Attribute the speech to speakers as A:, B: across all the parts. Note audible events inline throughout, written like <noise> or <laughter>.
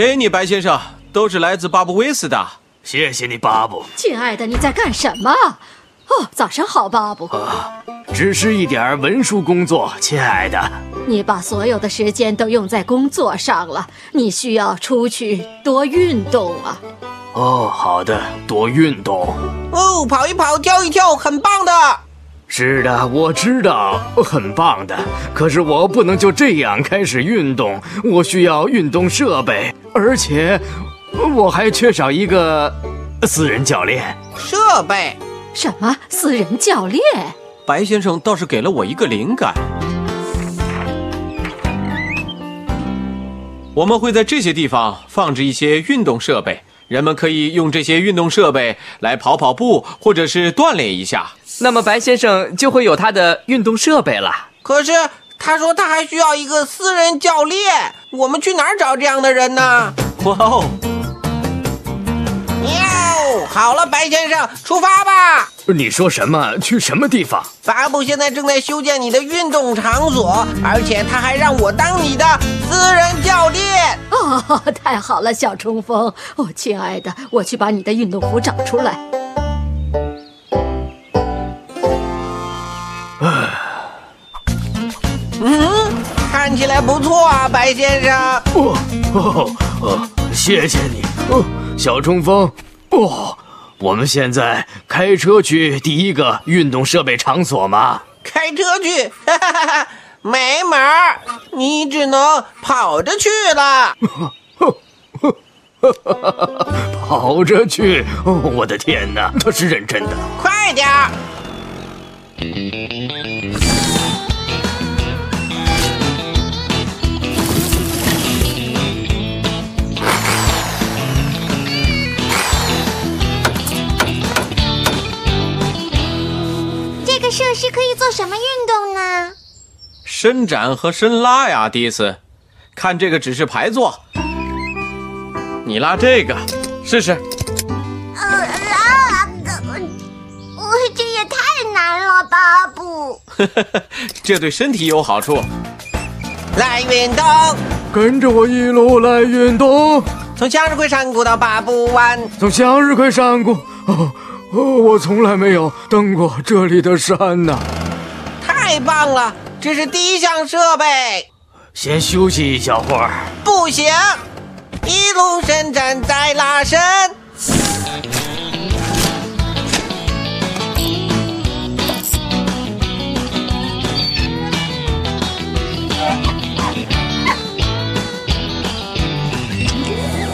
A: 给你，白先生，都是来自巴布威斯的。
B: 谢谢你，巴布。
C: 亲爱的，你在干什么？哦，早上好，巴布。
B: 啊只是一点文书工作，亲爱的。
C: 你把所有的时间都用在工作上了，你需要出去多运动啊。
B: 哦，好的，多运动。
D: 哦，跑一跑，跳一跳，很棒的。
B: 是的，我知道，很棒的。可是我不能就这样开始运动，我需要运动设备，而且我还缺少一个私人教练。
D: 设备，
C: 什么私人教练？
A: 白先生倒是给了我一个灵感。我们会在这些地方放置一些运动设备，人们可以用这些运动设备来跑跑步，或者是锻炼一下。
E: 那么白先生就会有他的运动设备了。
D: 可是他说他还需要一个私人教练，我们去哪儿找这样的人呢？
A: 哇哦！
D: 喵，好了，白先生，出发吧。
B: 你说什么？去什么地方？
D: 巴布现在正在修建你的运动场所，而且他还让我当你的私人。
C: 哦，<laughs> 太好了，小冲锋。哦，亲爱的，我去把你的运动服找出来。
D: 嗯，看起来不错啊，白先生。
B: 哦哦哦，谢谢你，哦，小冲锋。哦，我们现在开车去第一个运动设备场所吗？
D: 开车去，哈哈哈哈，没门儿，你只能跑着去了。<laughs>
B: 跑着去！哦，我的天哪，他是认真的。
D: 快点儿！
F: 这个设施可以做什么运动呢？
A: 伸展和伸拉呀，迪斯。看这个指示牌做，你拉这个试试。
F: 呃啊，我这也太难了，吧布。<laughs>
A: 这对身体有好处。
D: 来运动，
B: 跟着我一路来运动，
D: 从向日葵山谷到巴布湾。
B: 从向日葵山谷。哦哦，我从来没有登过这里的山呐。
D: 太棒了，这是第一项设备。
B: 先休息一小会儿。
D: 不行，一路伸展再拉伸。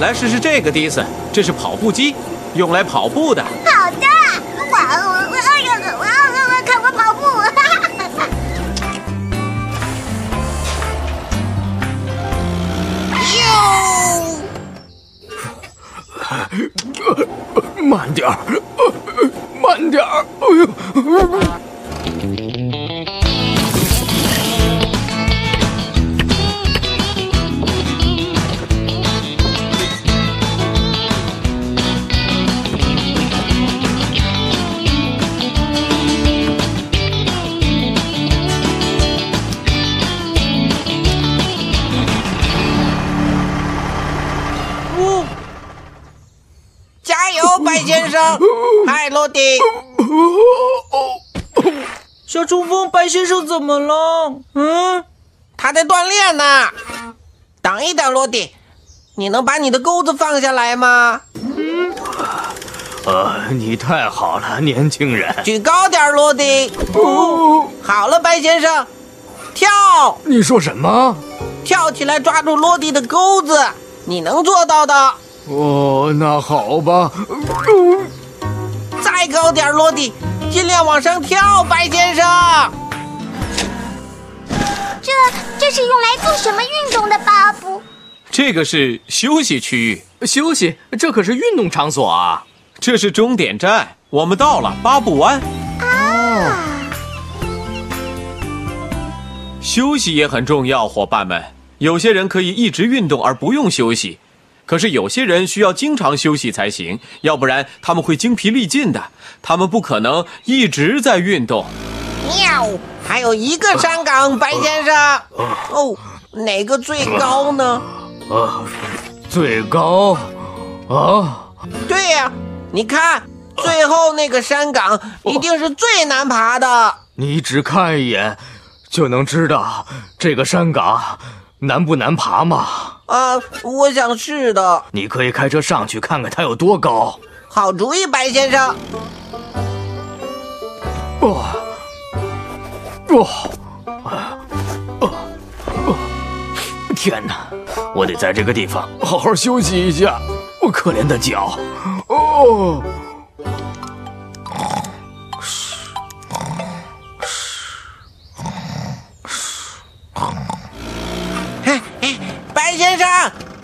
A: 来试试这个，迪斯，这是跑步机，用来跑步的。
D: 白先生！嗨，罗迪。<laughs>
E: 小冲锋，白先生怎么了？嗯，
D: 他在锻炼呢。等一等，罗迪，你能把你的钩子放下来吗？
B: 嗯呃，你太好了，年轻人。
D: 举高点，罗迪。
B: 哦，<laughs>
D: 好了，白先生，跳！
B: 你说什么？
D: 跳起来，抓住罗迪的钩子，你能做到的。
B: 哦，那好吧。
D: 再高点，落地，尽量往上跳，白先生。
F: 这这是用来做什么运动的，巴布？
A: 这个是休息区域，
B: 休息，这可是运动场所啊！
A: 这是终点站，我们到了巴布湾。啊休息也很重要，伙伴们。有些人可以一直运动而不用休息，可是有些人需要经常休息才行，要不然他们会精疲力尽的。他们不可能一直在运动。
D: 喵，还有一个山岗，白先生。哦，哪个最高呢？
B: 啊，最高啊！
D: 对呀、你看，最后那个山岗一定是最难爬的。
B: 你只看一眼就能知道这个山岗难不难爬吗？
D: 啊，我想是的。
B: 你可以开车上去看看它有多高。
D: 好主意，白先生。
B: 哦，哦、啊、啊、啊！天哪！我得在这个地方好好休息一下。我可怜的脚。哦。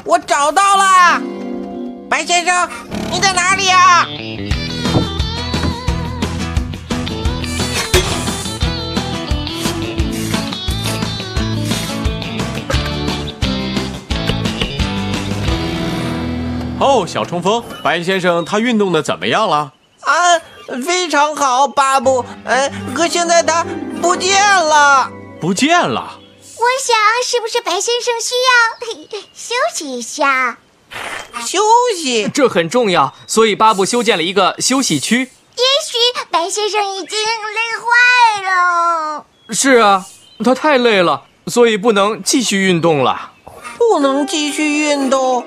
D: 我找到了。白先生，你在哪里呀？
A: 哦，小冲锋，白先生他运动的怎么样了？
D: 啊，非常好，巴布。呃，可现在他不见了。
A: 不见了。
F: 我想，是不是白先生需要休息一下？
D: 休息？
B: 这很重要，所以巴布修建了一个休息区。
F: 也许白先生已经累坏了。
B: 是啊，他太累了，所以不能继续运动了。
D: 不能继续运动。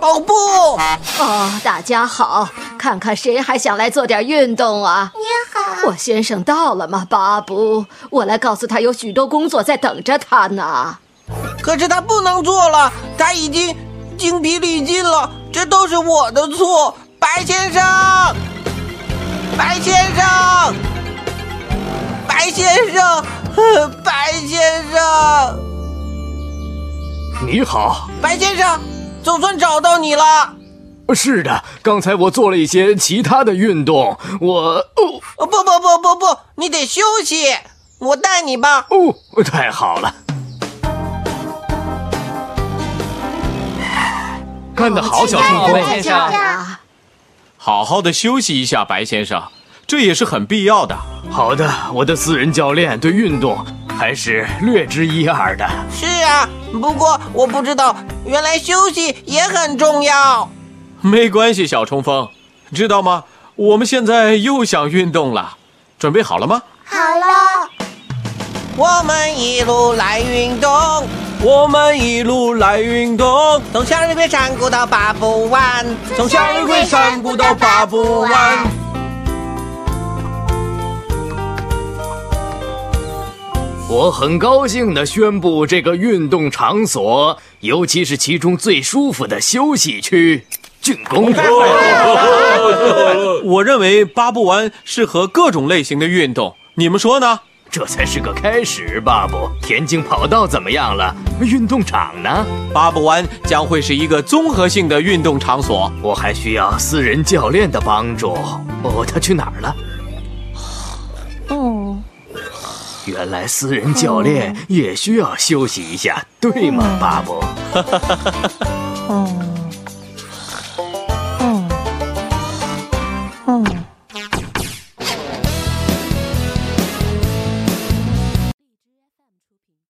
D: 哦不！
C: 哦，大家好，看看谁还想来做点运动啊？我先生到了吗，巴布？我来告诉他，有许多工作在等着他呢。
D: 可是他不能做了，他已经精疲力尽了，这都是我的错，白先生，白先生，白先生，呵 <laughs> 白先生，
B: 你好，
D: 白先生，总算找到你了。
B: 是的，刚才我做了一些其他的运动，我哦
D: 哦不不不不不，你得休息，我带你吧。
B: 哦，太好了，干得好，小冲锋。
F: 白先生
C: 啊，
A: 好好的休息一下，白先生，这也是很必要的。
B: 好的，我的私人教练对运动还是略知一二的。
D: 是啊，不过我不知道，原来休息也很重要。
A: 没关系，小冲锋，知道吗？我们现在又想运动了，准备好了吗？
F: 好了，
D: 我们一路来运动，
A: 我们一路来运动，
D: 从向日葵山谷到八步湾，
A: 从向日葵山谷到八步湾。
B: 我很高兴地宣布，这个运动场所，尤其是其中最舒服的休息区——竣工。<laughs>
A: 我认为巴布湾适合各种类型的运动，你们说呢？
B: 这才是个开始，巴布。田径跑道怎么样了？运动场呢？
A: 巴布湾将会是一个综合性的运动场所。
B: 我还需要私人教练的帮助。哦，他去哪儿了？
F: 哦，
B: 原来私人教练也需要休息一下，对吗，巴布？
F: 嗯。